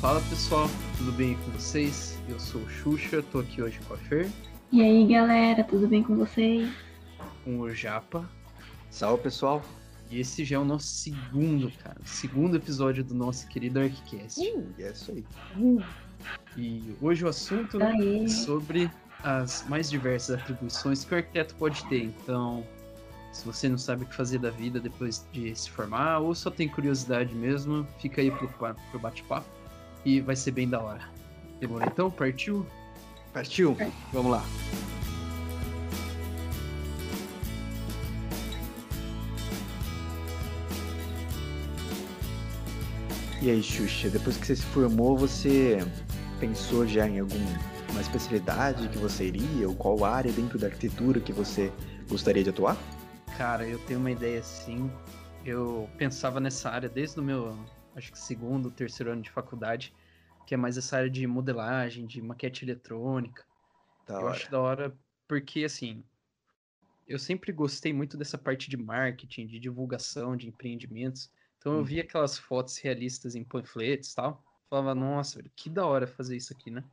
Fala pessoal, tudo bem com vocês? Eu sou o Xuxa, tô aqui hoje com a Fer. E aí galera, tudo bem com vocês? Com o Japa. Salve pessoal! E esse já é o nosso segundo, cara, segundo episódio do nosso querido Arquicast. Uh, é isso aí. Uh. E hoje o assunto né, é sobre as mais diversas atribuições que o arquiteto pode ter. Então, se você não sabe o que fazer da vida depois de se formar, ou só tem curiosidade mesmo, fica aí pro, pro bate-papo e vai ser bem da hora. Demorou então? Partiu? Partiu! Vamos lá! E aí, Xuxa, depois que você se formou, você pensou já em alguma especialidade que você iria, ou qual área dentro da arquitetura que você gostaria de atuar? Cara, eu tenho uma ideia assim. Eu pensava nessa área desde o meu, acho que segundo, terceiro ano de faculdade, que é mais essa área de modelagem, de maquete eletrônica. Da eu hora. acho da hora porque, assim, eu sempre gostei muito dessa parte de marketing, de divulgação, de empreendimentos. Então eu hum. via aquelas fotos realistas em panfletos e tal. Falava, nossa, que da hora fazer isso aqui, né?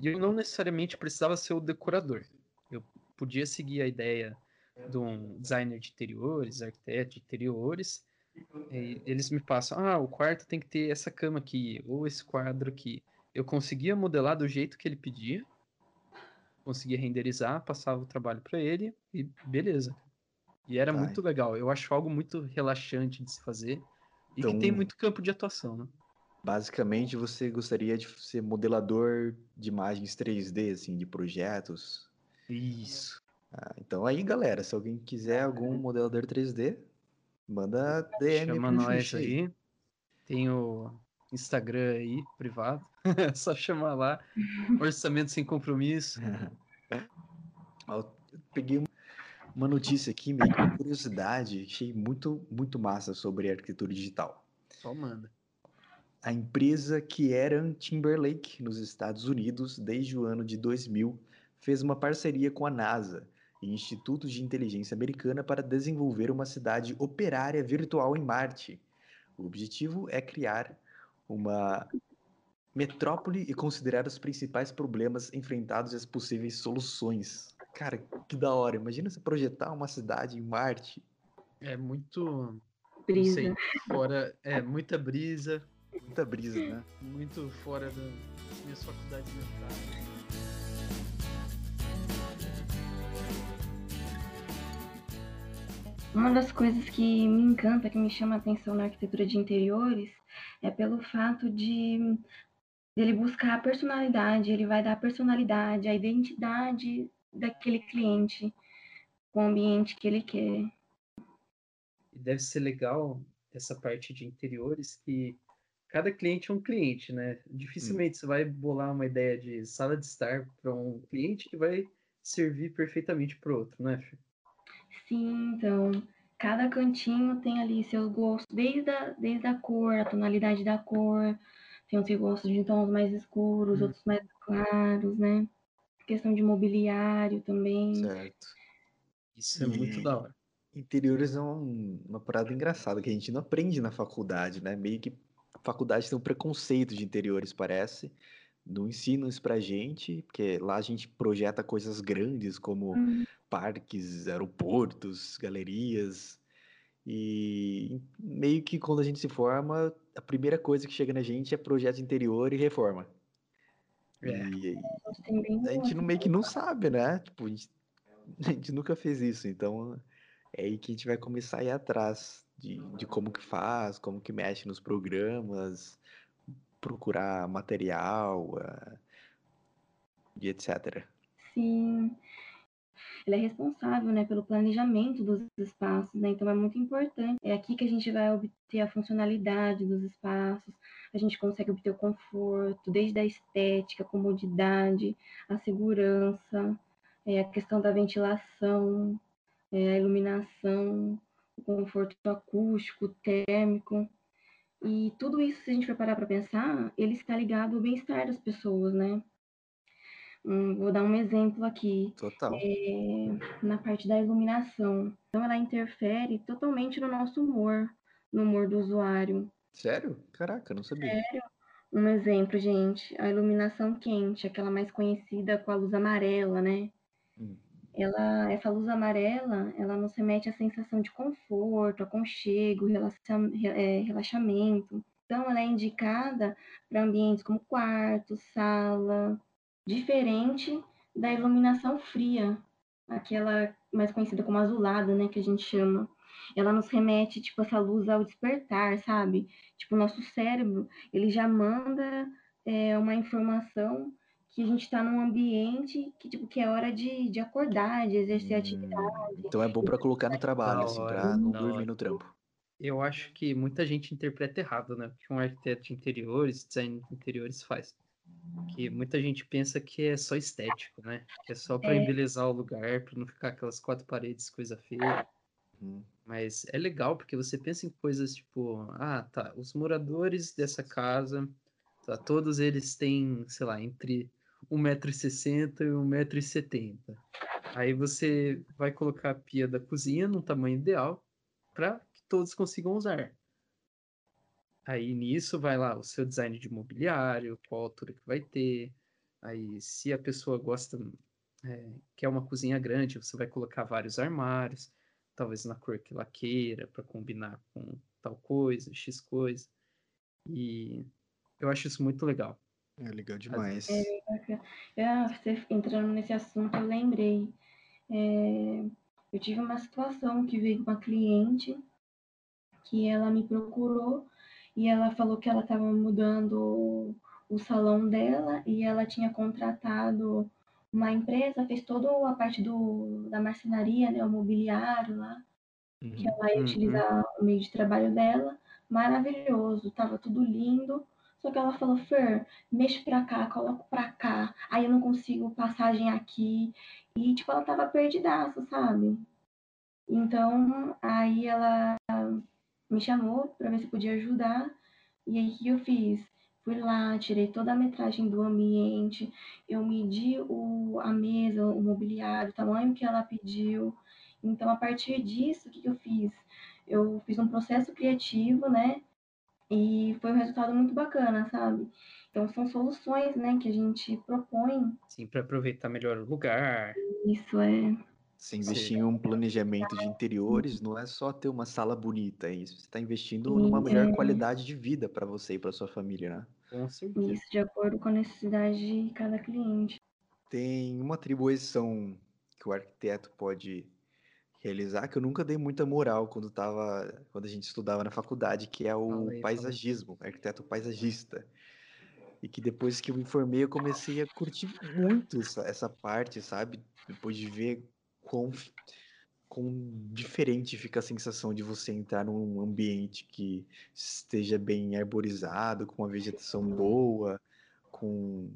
E eu não necessariamente precisava ser o decorador. Eu podia seguir a ideia de um designer de interiores, arquiteto de interiores. Eles me passam, ah, o quarto tem que ter essa cama aqui, ou esse quadro aqui. Eu conseguia modelar do jeito que ele pedia, conseguia renderizar, passava o trabalho para ele e beleza. E era Ai. muito legal. Eu acho algo muito relaxante de se fazer e então, que tem muito campo de atuação, né? Basicamente, você gostaria de ser modelador de imagens 3D, assim, de projetos? Isso. Ah, então aí, galera, se alguém quiser algum modelador 3D, manda DM Chama nós aí. Tem o Instagram aí, privado. É só chamar lá. Orçamento sem compromisso. Peguei uma notícia aqui, meio que curiosidade, achei muito, muito massa sobre arquitetura digital. Só manda. A empresa Kieran Timberlake, nos Estados Unidos, desde o ano de 2000, fez uma parceria com a NASA e Instituto de Inteligência Americana para desenvolver uma cidade operária virtual em Marte. O objetivo é criar uma metrópole e considerar os principais problemas enfrentados e as possíveis soluções. Cara, que da hora. Imagina você projetar uma cidade em Marte. É muito. Brisa. Sei, fora. É, muita brisa. Muita brisa, né? Muito fora das minhas faculdades mentais. Uma das coisas que me encanta, que me chama a atenção na arquitetura de interiores, é pelo fato de ele buscar a personalidade, ele vai dar a personalidade, a identidade daquele cliente com o ambiente que ele quer. Deve ser legal essa parte de interiores que cada cliente é um cliente, né? Dificilmente hum. você vai bolar uma ideia de sala de estar para um cliente que vai servir perfeitamente para outro, né, Fê? Sim, então, cada cantinho tem ali seus gostos, desde a, desde a cor, a tonalidade da cor, tem os gostos de tons mais escuros, hum. outros mais claros, né? questão de mobiliário também. Certo. Isso é e muito da hora. Interiores é um, uma parada engraçada que a gente não aprende na faculdade, né? Meio que a faculdade tem um preconceito de interiores, parece. Não ensinam isso pra gente, porque lá a gente projeta coisas grandes como uhum. parques, aeroportos, galerias. E meio que quando a gente se forma, a primeira coisa que chega na gente é projeto interior e reforma. É. E, a gente não, meio que não sabe, né? Tipo, a gente, a gente, nunca fez isso, então é aí que a gente vai começar a ir atrás de, de como que faz, como que mexe nos programas, procurar material uh, e etc. Sim ele é responsável né, pelo planejamento dos espaços, né? então é muito importante. É aqui que a gente vai obter a funcionalidade dos espaços, a gente consegue obter o conforto, desde a estética, a comodidade, a segurança, é, a questão da ventilação, é, a iluminação, o conforto acústico, térmico. E tudo isso, se a gente for parar para pensar, ele está ligado ao bem-estar das pessoas, né? Hum, vou dar um exemplo aqui. Total. É, na parte da iluminação. Então, ela interfere totalmente no nosso humor, no humor do usuário. Sério? Caraca, não sabia. Sério. Um exemplo, gente, a iluminação quente, aquela mais conhecida com a luz amarela, né? Hum. Ela, essa luz amarela, ela nos remete à sensação de conforto, aconchego, é, relaxamento. Então, ela é indicada para ambientes como quarto, sala, diferente da iluminação fria, aquela mais conhecida como azulada, né, que a gente chama. Ela nos remete, tipo, essa luz ao despertar, sabe? Tipo, o nosso cérebro, ele já manda é, uma informação que a gente está num ambiente que, tipo, que é hora de, de acordar, de exercer Hum, atividade. então é bom para colocar no trabalho, assim, para não dormir no trampo. Eu acho que muita gente interpreta errado, né? O que um arquiteto de interiores, design de interiores faz. Que muita gente pensa que é só estético, né? Que é só para É. embelezar o lugar, para não ficar aquelas quatro paredes, coisa feia. Hum. Mas é legal porque você pensa em coisas tipo, ah, tá, os moradores dessa casa, tá, todos eles têm, sei lá, entre 1,60m e 1,70m. Aí você vai colocar a pia da cozinha no tamanho ideal para que todos consigam usar. Aí nisso vai lá o seu design de mobiliário, qual altura que vai ter. Aí se a pessoa gosta, é, quer uma cozinha grande, você vai colocar vários armários, talvez na cor que ela queira, para combinar com tal coisa, X coisa. E eu acho isso muito legal. É legal demais. Ah, você entrando nesse assunto, eu lembrei. É, eu tive uma situação que veio uma cliente que ela me procurou e ela falou que ela estava mudando o salão dela e ela tinha contratado uma empresa, fez toda a parte do, da marcenaria, né, o mobiliário lá, que Uhum. ela ia Uhum. utilizar o meio de trabalho dela. Maravilhoso, tava tudo lindo. Só que ela falou, Fer, mexe pra cá, coloca pra cá. Aí eu não consigo passagem aqui. E, tipo, ela tava perdidaça, sabe? Então, aí ela me chamou pra ver se podia ajudar. E aí, o que eu fiz? Fui lá, tirei toda a metragem do ambiente, eu medi o, a mesa, o mobiliário, o tamanho que ela pediu. Então, a partir disso, o que eu fiz? Eu fiz um processo criativo, né? E foi um resultado muito bacana, sabe? Então, são soluções, né, que a gente propõe. Sim, para aproveitar melhor o lugar. Isso é Você investir em um planejamento de interiores não é só ter uma sala bonita, é isso. Você está investindo numa Sim, melhor é. qualidade de vida para você e para sua família, né? Com certeza. isso de acordo com a necessidade de cada cliente. Tem uma atribuição que o arquiteto pode realizar que eu nunca dei muita moral quando tava, quando a gente estudava na faculdade, que é o paisagismo, arquiteto paisagista. E que depois que eu me formei, eu comecei a curtir muito essa, essa parte, sabe? Depois de ver quão, quão diferente fica a sensação de você entrar num ambiente que esteja bem arborizado, com uma vegetação boa, com,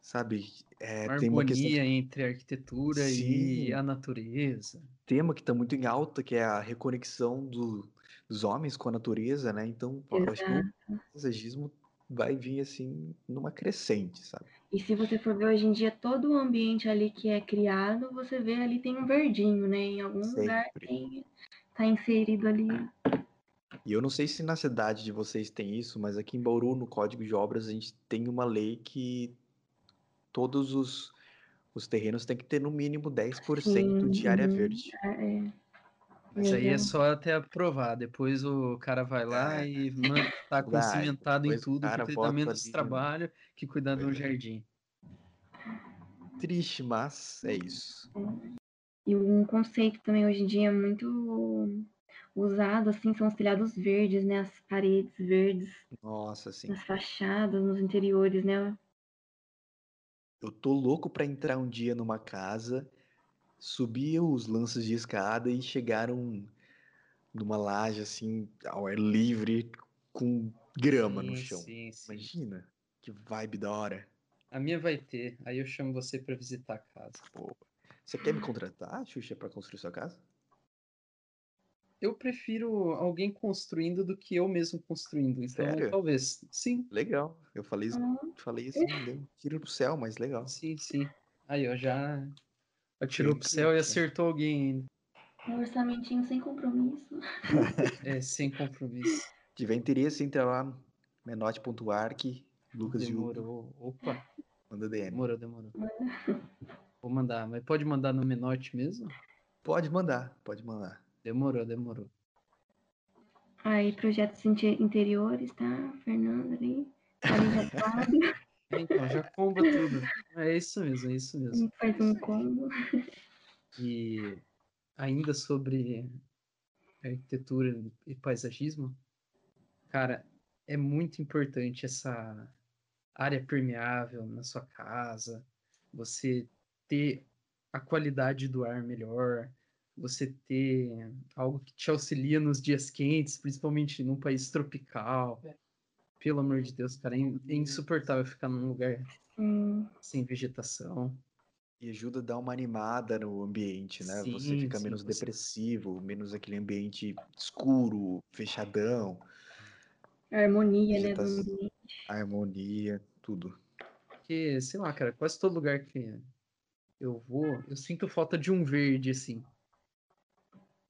sabe, é, Uma tem uma questão harmonia entre a arquitetura e Sim. a natureza. tema que está muito em alta, que é a reconexão do- dos homens com a natureza, né? Então, pô, eu acho que o paisagismo vai vir assim numa crescente, sabe? E se você for ver hoje em dia, todo o ambiente ali que é criado, você vê ali tem um verdinho, né? Em algum lugar Sempre. tem, tá inserido ali. E eu não sei se na cidade de vocês tem isso, mas aqui em Bauru, no Código de Obras, a gente tem uma lei que todos os, os terrenos têm que ter no mínimo 10% de Sim, área uhum. verde. É, Mas aí é só até aprovar. Depois o cara vai lá É, e man- tá com cimentado em tudo, dá bota menos ali trabalho que cuidar de um é. jardim. Triste, mas é isso. E um conceito também hoje em dia muito usado, assim, são os telhados verdes, né? As paredes verdes, Nossa, assim. nas fachadas, nos interiores, né? Eu tô louco pra entrar um dia numa casa, subir os lances de escada e chegar num, numa laje assim, ao ar livre, com grama no Sim, chão. sim, sim. Imagina, que vibe da hora. A minha vai ter. Aí eu chamo você pra visitar a casa. Pô, você quer me contratar, Xuxa, pra construir sua casa? Eu prefiro alguém construindo do que eu mesmo construindo. Então, Sério? talvez. Sim, Legal. Eu falei isso, Ah, falei isso, deu um tiro pro céu, mas legal. sim, sim. Aí, ó, já atirou pro céu e acertou alguém ainda. um orçamentinho sem compromisso. É, sem compromisso. Se tiver interesse, entra lá, menote.arc, Lucas. Demorou. Opa, Manda DM. demorou, demorou. Vou mandar, mas pode mandar no Menote mesmo? Pode mandar, pode mandar. Demorou, demorou. Aí, projetos inte- interiores, tá? Fernando ali. É, Então, já comba tudo. É isso mesmo, é isso mesmo. faz um combo. E ainda sobre arquitetura e paisagismo, cara, é muito importante essa área permeável na sua casa, você ter a qualidade do ar melhor, você ter algo que te auxilia nos dias quentes, principalmente num país tropical. Pelo amor de Deus, cara, é é insuportável ficar num lugar Hum, sem vegetação. E ajuda a dar uma animada no ambiente, né? Você Sim, fica sim, menos você- depressivo, menos aquele ambiente escuro, fechadão, a harmonia, né, ambiente. harmonia, tudo. Porque, sei lá, cara, quase todo lugar que eu vou, eu sinto falta de um verde, assim.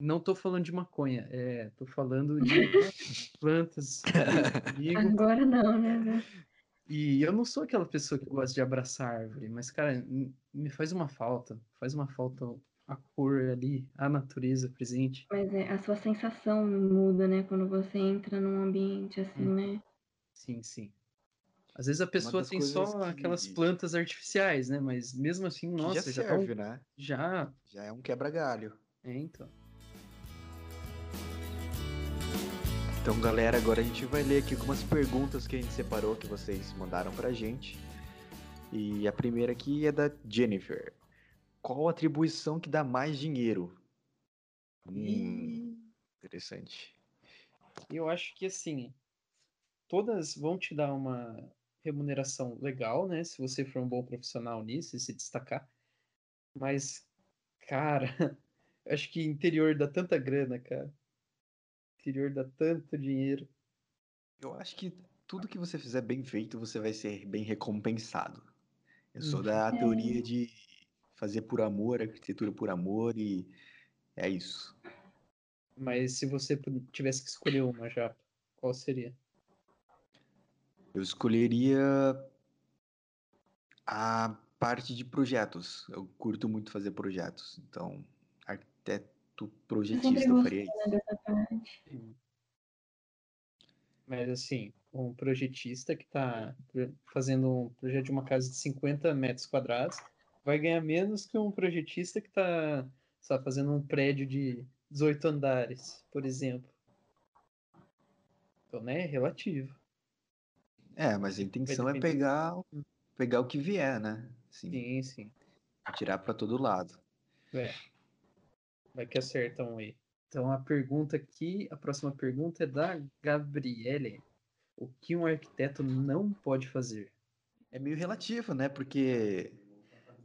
Não tô falando de maconha, é, tô falando de plantas. Agora não, né? E eu não sou aquela pessoa que gosta de abraçar árvore, mas, cara, me faz uma falta. Faz uma falta a cor ali, a natureza presente. Mas é, a sua sensação muda, né? Quando você entra num ambiente assim, Hum. né? Sim, sim. Às vezes a pessoa tem só aquelas que- plantas artificiais, né? Mas mesmo assim, Que nossa, já já, tão- serve, né? já. Já é um quebra-galho. É, então. Então, galera, agora a gente vai ler aqui algumas perguntas que a gente separou que vocês mandaram pra gente. E a primeira aqui é da Jennifer. Qual a atribuição que dá mais dinheiro? Hum, interessante. eu acho que assim, todas vão te dar uma remuneração legal, né? Se você for um bom profissional nisso e se destacar. Mas, cara, acho que interior dá tanta grana, cara. Interior dá tanto dinheiro. Eu acho que tudo que você fizer bem feito, você vai ser bem recompensado. Eu sou Uhum. da É. teoria de fazer por amor, arquitetura por amor e é isso. Mas se você tivesse que escolher uma já, qual seria? Eu escolheria a parte de projetos. Eu curto muito fazer projetos. Então, arquiteto projetista, eu faria isso. Mas assim, um projetista que está fazendo um projeto de uma casa de 50 metros quadrados vai ganhar menos que um projetista que está fazendo um prédio de 18 andares, por exemplo. Então, né, é relativo. É, mas a intenção é pegar, o- pegar o que vier, né? Assim, Sim, sim. tirar para todo lado. É. Vai que acerta um aí. Então a pergunta aqui, a próxima pergunta é da Gabriele. O que um arquiteto não pode fazer? É meio relativo, né? Porque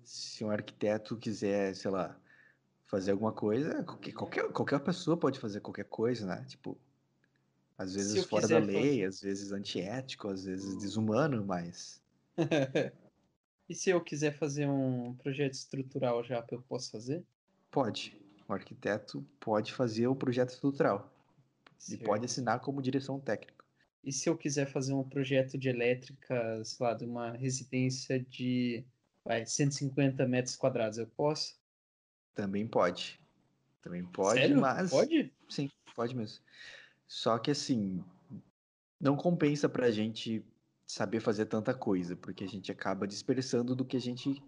se um arquiteto quiser, sei lá, fazer alguma coisa, qualquer, qualquer, qualquer pessoa pode fazer qualquer coisa, né? Tipo, às vezes fora da lei, às vezes antiético, às vezes desumano, mas E se eu quiser fazer um projeto estrutural já, eu posso fazer? pode. O arquiteto pode fazer o projeto estrutural e Certo. pode assinar como direção técnica. E se eu quiser fazer um projeto de elétrica, sei lá, de uma residência de vai, 150 metros quadrados, eu posso? Também pode. Também pode, Sério? mas Pode? Sim, pode mesmo. Só que assim, não compensa pra gente saber fazer tanta coisa, porque a gente acaba dispersando do que a gente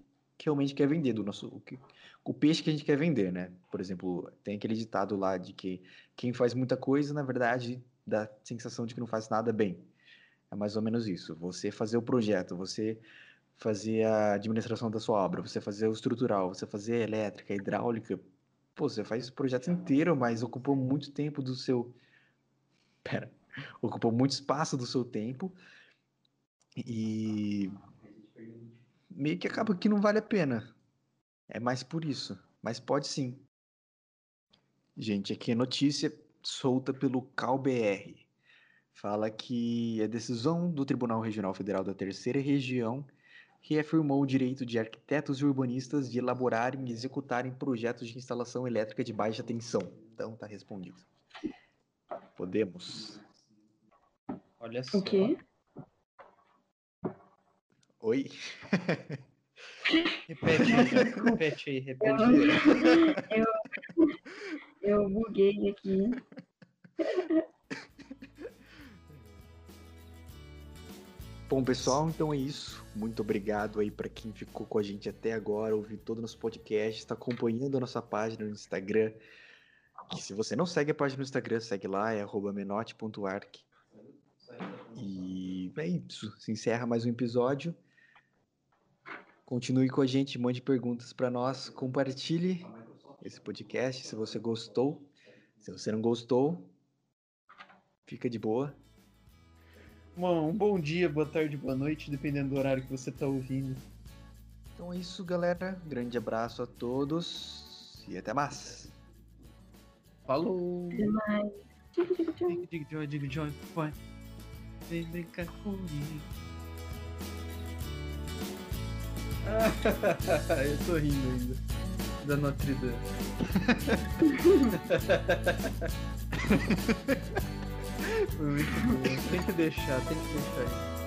realmente quer vender, do nosso o, que- o peixe que a gente quer vender, né? Por exemplo, tem aquele ditado lá de que quem faz muita coisa, na verdade, dá a sensação de que não faz nada bem. É mais ou menos isso. Você fazer o projeto, você fazer a administração da sua obra, você fazer o estrutural, você fazer elétrica, hidráulica, Pô, você faz o projeto inteiro, mas ocupou muito tempo do seu. Pera. Ocupou muito espaço do seu tempo. E. Meio que acaba que não vale a pena. É mais por isso. Mas pode sim. Gente, aqui é notícia solta pelo CalBR. Fala que a decisão do Tribunal Regional Federal da Terceira Região reafirmou o direito de arquitetos e urbanistas de elaborarem e executarem projetos de instalação elétrica de baixa tensão. Então tá respondido. Podemos. Olha só. O quê? Oi? Repete, repete aí, repete. Eu, eu, eu buguei aqui. Bom, pessoal, então é isso. Muito obrigado aí para quem ficou com a gente até agora, ouviu todo o nosso podcast, está acompanhando a nossa página no Instagram. E se você não segue a página no Instagram, segue lá, é menote.arc. E é isso. Se encerra mais um episódio. Continue com a gente, mande perguntas para nós, compartilhe esse podcast se você gostou. Se você não gostou, fica de boa. Bom, um bom dia, boa tarde, boa noite, dependendo do horário que você está ouvindo. Então é isso, galera. Grande abraço a todos e até mais. Falou! Até mais. Diga, diga, joy, diga, joy, vai. Vem brincar comigo. Eu tô rindo ainda. Da Notre Dame. Foi muito bom. Tem que deixar, tem que deixar aí.